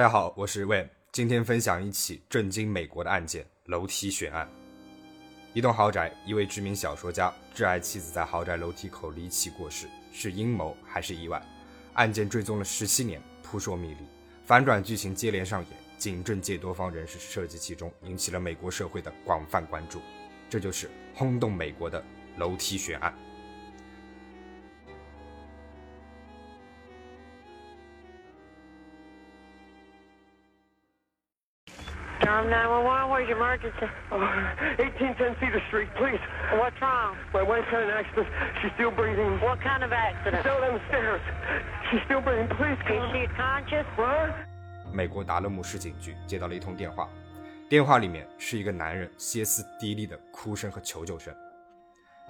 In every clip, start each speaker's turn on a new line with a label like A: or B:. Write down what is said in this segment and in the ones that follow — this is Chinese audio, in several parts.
A: 大家好，我是 Wen，今天分享一起震惊美国的案件——楼梯悬案。一栋豪宅，一位知名小说家挚爱妻子在豪宅楼梯口离奇过世，是阴谋还是意外？案件追踪了十七年，扑朔迷离，反转剧情接连上演，警政界多方人士涉及其中，引起了美国社会的广泛关注。这就是轰动美国的楼梯悬案。
B: Durham 911, where's your emergency?
C: Uh, 1810 Cedar Street, please.
B: What's wrong?
C: My wife's had an accident. She's still breathing.
B: What kind of accident?
C: Fell Down on the stairs. She's still breathing. Please
B: Is
C: come.
B: she conscious?
C: What?
A: 美国达勒姆市警局接到了一通电话，电话里面是一个男人歇斯底里的哭声和求救声。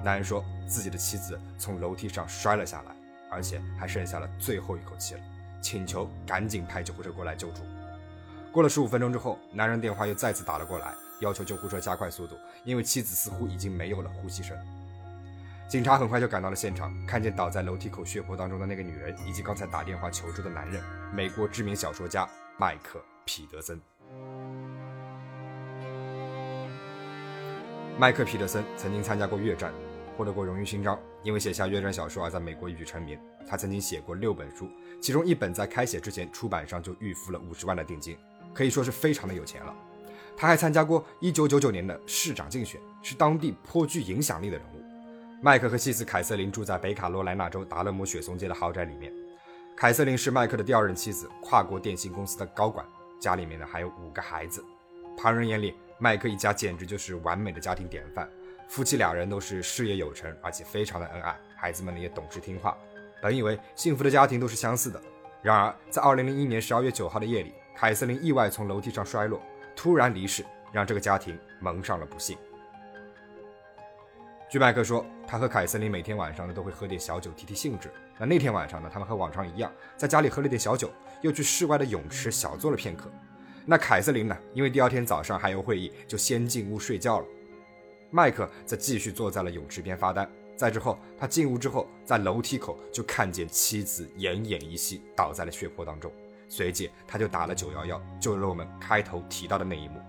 A: 男人说自己的妻子从楼梯上摔了下来，而且还剩下了最后一口气了，请求赶紧派救护车过来救助。过了十五分钟之后，男人电话又再次打了过来，要求救护车加快速度，因为妻子似乎已经没有了呼吸声。警察很快就赶到了现场，看见倒在楼梯口血泊当中的那个女人，以及刚才打电话求助的男人——美国知名小说家麦克·彼得森。麦克·彼得森曾经参加过越战，获得过荣誉勋章，因为写下越战小说而在美国一举成名。他曾经写过六本书，其中一本在开写之前，出版商就预付了五十万的定金。可以说是非常的有钱了。他还参加过1999年的市长竞选，是当地颇具影响力的人物。麦克和妻子凯瑟琳住在北卡罗来纳州达勒姆雪松街的豪宅里面。凯瑟琳是麦克的第二任妻子，跨国电信公司的高管，家里面呢还有五个孩子。旁人眼里，麦克一家简直就是完美的家庭典范。夫妻俩人都是事业有成，而且非常的恩爱，孩子们呢也懂事听话。本以为幸福的家庭都是相似的，然而在2001年12月9号的夜里。凯瑟琳意外从楼梯上摔落，突然离世，让这个家庭蒙上了不幸。据麦克说，他和凯瑟琳每天晚上呢都会喝点小酒提提兴致。那那天晚上呢，他们和往常一样，在家里喝了点小酒，又去室外的泳池小坐了片刻。那凯瑟琳呢，因为第二天早上还有会议，就先进屋睡觉了。麦克则继续坐在了泳池边发呆。再之后，他进屋之后，在楼梯口就看见妻子奄奄一息，倒在了血泊当中。随即，他就打了九幺幺，救了我们开头提到的那一幕。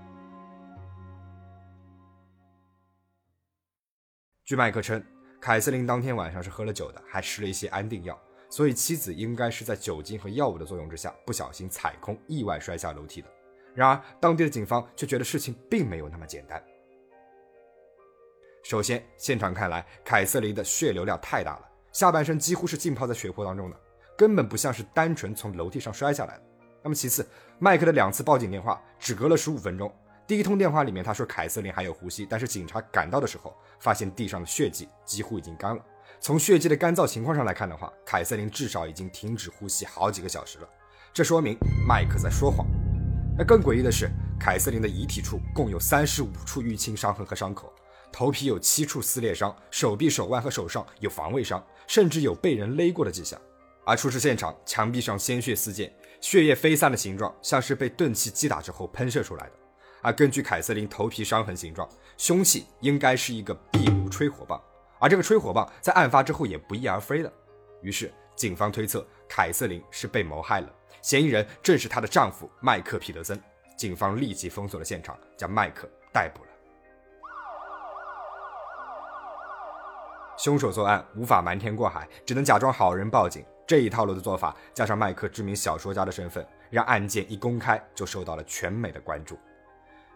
A: 据麦克称，凯瑟琳当天晚上是喝了酒的，还吃了一些安定药，所以妻子应该是在酒精和药物的作用之下，不小心踩空，意外摔下楼梯的。然而，当地的警方却觉得事情并没有那么简单。首先，现场看来，凯瑟琳的血流量太大了，下半身几乎是浸泡在血泊当中的。根本不像是单纯从楼梯上摔下来的。那么其次，麦克的两次报警电话只隔了十五分钟。第一通电话里面他说凯瑟琳还有呼吸，但是警察赶到的时候，发现地上的血迹几乎已经干了。从血迹的干燥情况上来看的话，凯瑟琳至少已经停止呼吸好几个小时了。这说明麦克在说谎。那更诡异的是，凯瑟琳的遗体处共有三十五处淤青伤痕和伤口，头皮有七处撕裂伤，手臂、手腕和手上有防卫伤，甚至有被人勒过的迹象。而出事现场墙壁上鲜血四溅，血液飞散的形状像是被钝器击打之后喷射出来的。而根据凯瑟琳头皮伤痕形状，凶器应该是一个壁炉吹火棒，而这个吹火棒在案发之后也不翼而飞了。于是警方推测凯瑟琳是被谋害了，嫌疑人正是她的丈夫麦克·皮德森。警方立即封锁了现场，将麦克逮捕了。凶手作案无法瞒天过海，只能假装好人报警。这一套路的做法，加上麦克知名小说家的身份，让案件一公开就受到了全美的关注。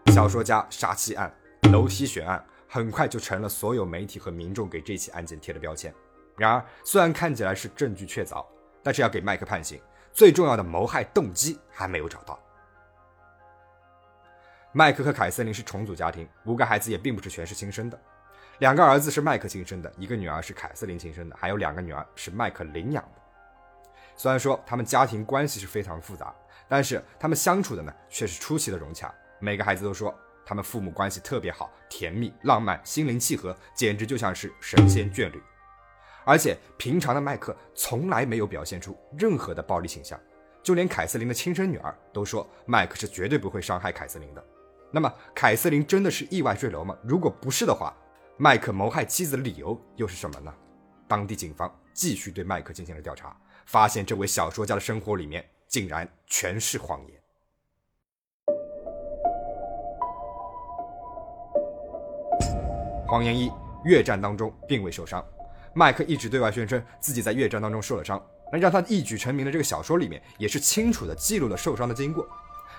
A: 小说家杀妻案、楼梯悬案，很快就成了所有媒体和民众给这起案件贴的标签。然而，虽然看起来是证据确凿，但是要给麦克判刑，最重要的谋害动机还没有找到。麦克和凯瑟琳是重组家庭，五个孩子也并不是全是亲生的，两个儿子是麦克亲生的，一个女儿是凯瑟琳亲生的，还有两个女儿是麦克领养的。虽然说他们家庭关系是非常复杂，但是他们相处的呢却是出奇的融洽。每个孩子都说他们父母关系特别好，甜蜜、浪漫、心灵契合，简直就像是神仙眷侣。而且平常的麦克从来没有表现出任何的暴力倾向，就连凯瑟琳的亲生女儿都说麦克是绝对不会伤害凯瑟琳的。那么凯瑟琳真的是意外坠楼吗？如果不是的话，麦克谋害妻子的理由又是什么呢？当地警方继续对麦克进行了调查。发现这位小说家的生活里面竟然全是谎言。谎言一，越战当中并未受伤。麦克一直对外宣称自己在越战当中受了伤，能让他一举成名的这个小说里面也是清楚的记录了受伤的经过。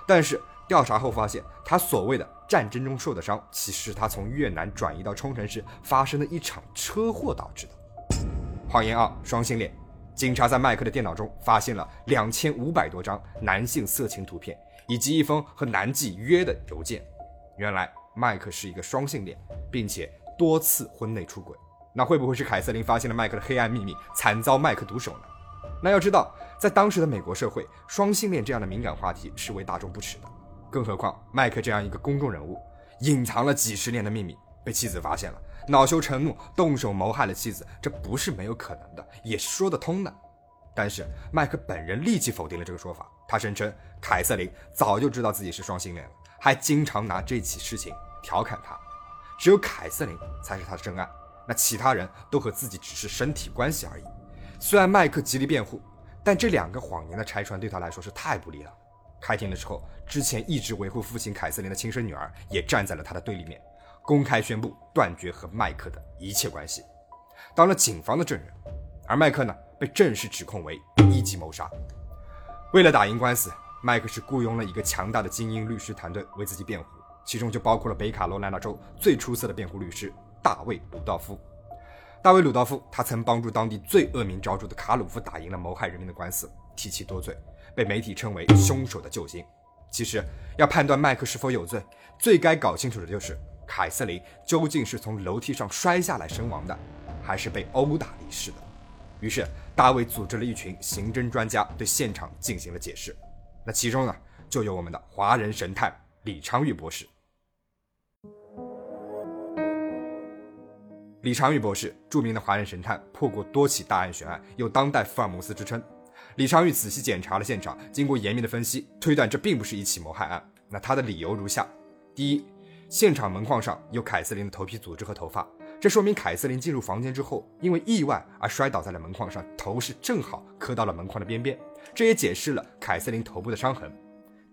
A: 但是调查后发现，他所谓的战争中受的伤，其实是他从越南转移到冲绳时发生的一场车祸导致的。谎言二，双性恋。警察在麦克的电脑中发现了两千五百多张男性色情图片，以及一封和男妓约的邮件。原来麦克是一个双性恋，并且多次婚内出轨。那会不会是凯瑟琳发现了麦克的黑暗秘密，惨遭麦克毒手呢？那要知道，在当时的美国社会，双性恋这样的敏感话题是为大众不耻的。更何况麦克这样一个公众人物，隐藏了几十年的秘密被妻子发现了。恼羞成怒，动手谋害了妻子，这不是没有可能的，也是说得通的。但是麦克本人立即否定了这个说法，他声称凯瑟琳早就知道自己是双性恋了，还经常拿这起事情调侃他。只有凯瑟琳才是他的真爱，那其他人都和自己只是身体关系而已。虽然麦克极力辩护，但这两个谎言的拆穿对他来说是太不利了。开庭的时候，之前一直维护父亲凯瑟琳的亲生女儿也站在了他的对立面。公开宣布断绝和麦克的一切关系，当了警方的证人，而麦克呢被正式指控为一级谋杀。为了打赢官司，麦克是雇佣了一个强大的精英律师团队为自己辩护，其中就包括了北卡罗来纳州最出色的辩护律师大卫·鲁道夫。大卫·鲁道夫他曾帮助当地最恶名昭著的卡鲁夫打赢了谋害人民的官司，提起多罪，被媒体称为凶手的救星。其实要判断麦克是否有罪，最该搞清楚的就是。凯瑟琳究竟是从楼梯上摔下来身亡的，还是被殴打离世的？于是大卫组织了一群刑侦专家对现场进行了解释。那其中呢，就有我们的华人神探李昌钰博士。李昌钰博士，著名的华人神探，破过多起大案悬案，有“当代福尔摩斯”之称。李昌钰仔细检查了现场，经过严密的分析，推断这并不是一起谋害案。那他的理由如下：第一，现场门框上有凯瑟琳的头皮组织和头发，这说明凯瑟琳进入房间之后，因为意外而摔倒在了门框上，头是正好磕到了门框的边边，这也解释了凯瑟琳头部的伤痕。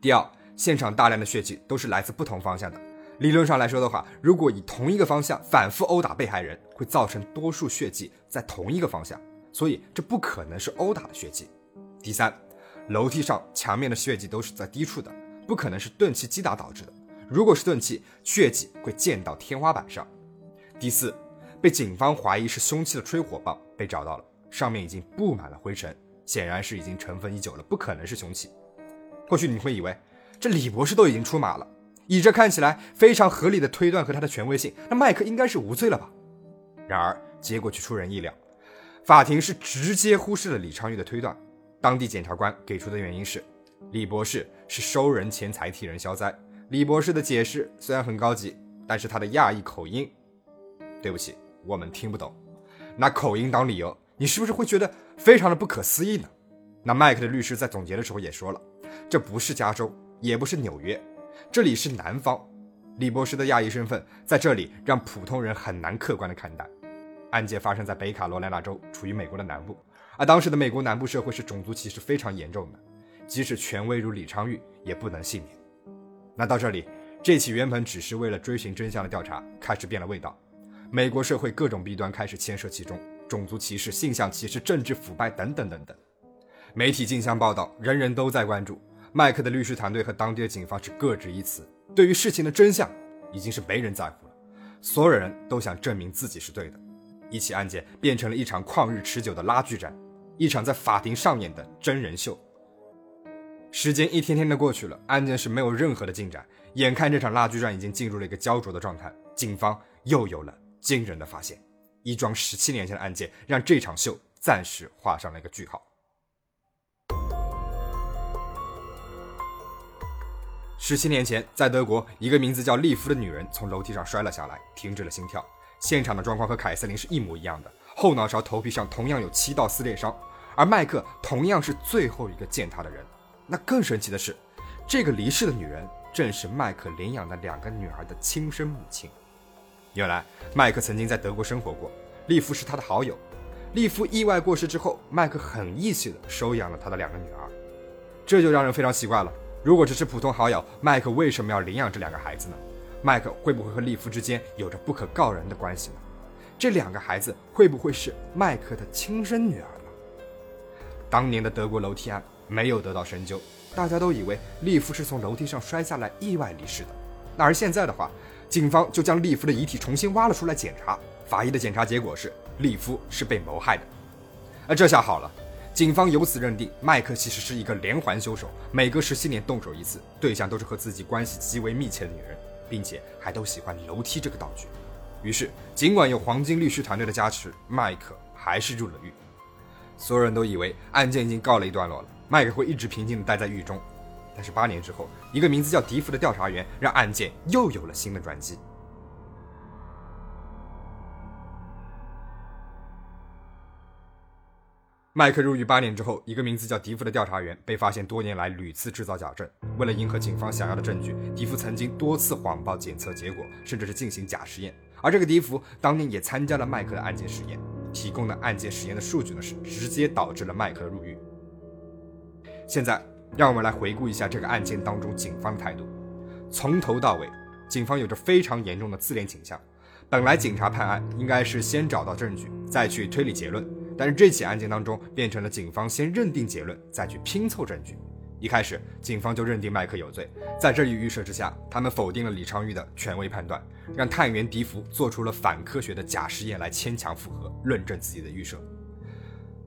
A: 第二，现场大量的血迹都是来自不同方向的，理论上来说的话，如果以同一个方向反复殴打被害人，会造成多数血迹在同一个方向，所以这不可能是殴打的血迹。第三，楼梯上墙面的血迹都是在低处的，不可能是钝器击打导致的。如果是钝器，血迹会溅到天花板上。第四，被警方怀疑是凶器的吹火棒被找到了，上面已经布满了灰尘，显然是已经尘封已久了，不可能是凶器。或许你会以为，这李博士都已经出马了，以这看起来非常合理的推断和他的权威性，那麦克应该是无罪了吧？然而结果却出人意料，法庭是直接忽视了李昌钰的推断。当地检察官给出的原因是，李博士是收人钱财替人消灾。李博士的解释虽然很高级，但是他的亚裔口音，对不起，我们听不懂。拿口音当理由，你是不是会觉得非常的不可思议呢？那麦克的律师在总结的时候也说了，这不是加州，也不是纽约，这里是南方。李博士的亚裔身份在这里让普通人很难客观的看待。案件发生在北卡罗来纳州，处于美国的南部，而当时的美国南部社会是种族歧视非常严重的，即使权威如李昌钰也不能幸免。那到这里，这起原本只是为了追寻真相的调查开始变了味道。美国社会各种弊端开始牵涉其中，种族歧视、性向歧视、政治腐败等等等等。媒体竞相报道，人人都在关注。麦克的律师团队和当地的警方是各执一词，对于事情的真相已经是没人在乎了。所有人都想证明自己是对的。一起案件变成了一场旷日持久的拉锯战，一场在法庭上演的真人秀。时间一天天的过去了，案件是没有任何的进展。眼看这场拉锯战已经进入了一个焦灼的状态，警方又有了惊人的发现。一桩十七年前的案件让这场秀暂时画上了一个句号。十七年前，在德国，一个名字叫利夫的女人从楼梯上摔了下来，停止了心跳。现场的状况和凯瑟琳是一模一样的，后脑勺、头皮上同样有七道撕裂伤，而麦克同样是最后一个见她的人。那更神奇的是，这个离世的女人正是麦克领养的两个女儿的亲生母亲。原来，麦克曾经在德国生活过，利夫是他的好友。利夫意外过世之后，麦克很义气的收养了他的两个女儿。这就让人非常奇怪了：如果只是普通好友，麦克为什么要领养这两个孩子呢？麦克会不会和利夫之间有着不可告人的关系呢？这两个孩子会不会是麦克的亲生女儿呢？当年的德国楼梯案没有得到深究，大家都以为利夫是从楼梯上摔下来意外离世的。那而现在的话，警方就将利夫的遗体重新挖了出来检查，法医的检查结果是利夫是被谋害的。而这下好了，警方由此认定麦克其实是一个连环凶手，每隔十七年动手一次，对象都是和自己关系极为密切的女人，并且还都喜欢楼梯这个道具。于是，尽管有黄金律师团队的加持，麦克还是入了狱。所有人都以为案件已经告了一段落了，麦克会一直平静地待在狱中。但是八年之后，一个名字叫迪福的调查员让案件又有了新的转机。麦克入狱八年之后，一个名字叫迪福的调查员被发现多年来屡次制造假证。为了迎合警方想要的证据，迪福曾经多次谎报检测结果，甚至是进行假实验。而这个迪福当年也参加了麦克的案件实验，提供的案件实验的数据呢，是直接导致了麦克入狱。现在，让我们来回顾一下这个案件当中警方的态度。从头到尾，警方有着非常严重的自恋倾向。本来警察判案应该是先找到证据，再去推理结论。但是这起案件当中变成了警方先认定结论，再去拼凑证据。一开始，警方就认定麦克有罪，在这一预设之下，他们否定了李昌钰的权威判断，让探员迪福做出了反科学的假实验来牵强附和，论证自己的预设。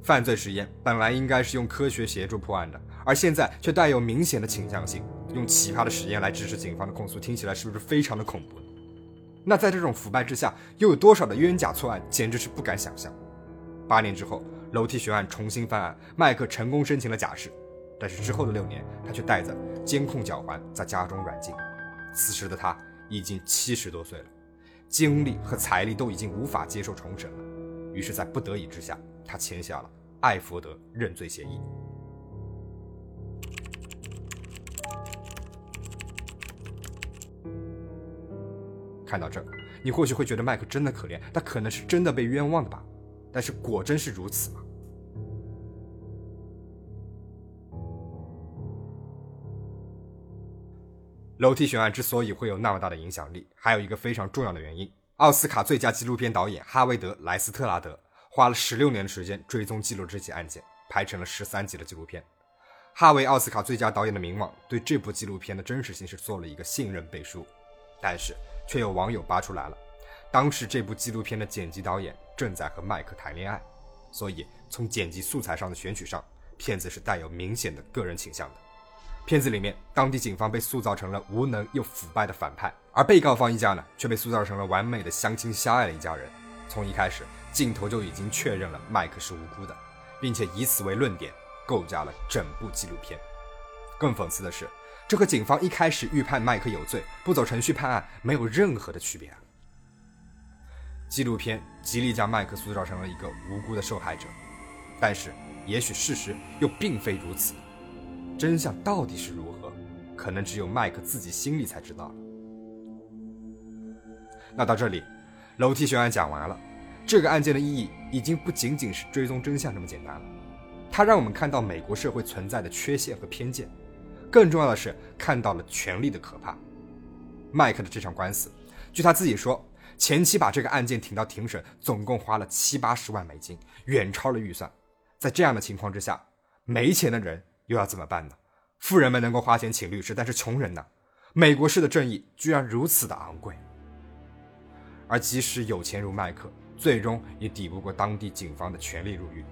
A: 犯罪实验本来应该是用科学协助破案的，而现在却带有明显的倾向性，用奇葩的实验来支持警方的控诉，听起来是不是非常的恐怖？那在这种腐败之下，又有多少的冤假错案，简直是不敢想象。八年之后，楼梯悬案重新翻案，麦克成功申请了假释，但是之后的六年，他却带着监控脚环在家中软禁。此时的他已经七十多岁了，精力和财力都已经无法接受重审了。于是，在不得已之下，他签下了艾佛德认罪协议。看到这，你或许会觉得麦克真的可怜，他可能是真的被冤枉的吧？但是果真是如此吗？楼梯悬案之所以会有那么大的影响力，还有一个非常重要的原因：奥斯卡最佳纪录片导演哈维德·莱斯特拉德花了十六年的时间追踪记录这起案件，拍成了十三集的纪录片。哈维奥斯卡最佳导演的名望对这部纪录片的真实性是做了一个信任背书，但是却有网友扒出来了，当时这部纪录片的剪辑导演。正在和麦克谈恋爱，所以从剪辑素材上的选取上，片子是带有明显的个人倾向的。片子里面，当地警方被塑造成了无能又腐败的反派，而被告方一家呢，却被塑造成了完美的相亲相爱的一家人。从一开始，镜头就已经确认了麦克是无辜的，并且以此为论点，构架了整部纪录片。更讽刺的是，这和警方一开始预判麦克有罪，不走程序判案没有任何的区别啊！纪录片极力将麦克塑造成了一个无辜的受害者，但是也许事实又并非如此。真相到底是如何，可能只有麦克自己心里才知道了。那到这里，楼梯悬案讲完了。这个案件的意义已经不仅仅是追踪真相这么简单了，它让我们看到美国社会存在的缺陷和偏见，更重要的是看到了权力的可怕。麦克的这场官司，据他自己说。前期把这个案件挺到庭审，总共花了七八十万美金，远超了预算。在这样的情况之下，没钱的人又要怎么办呢？富人们能够花钱请律师，但是穷人呢？美国式的正义居然如此的昂贵。而即使有钱如麦克，最终也抵不过当地警方的全力入狱。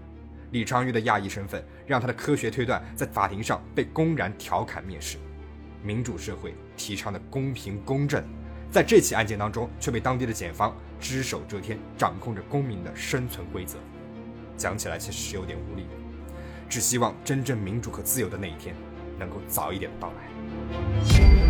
A: 李昌钰的亚裔身份，让他的科学推断在法庭上被公然调侃蔑视。民主社会提倡的公平公正。在这起案件当中，却被当地的检方只手遮天，掌控着公民的生存规则。讲起来其实是有点无力，只希望真正民主和自由的那一天能够早一点到来。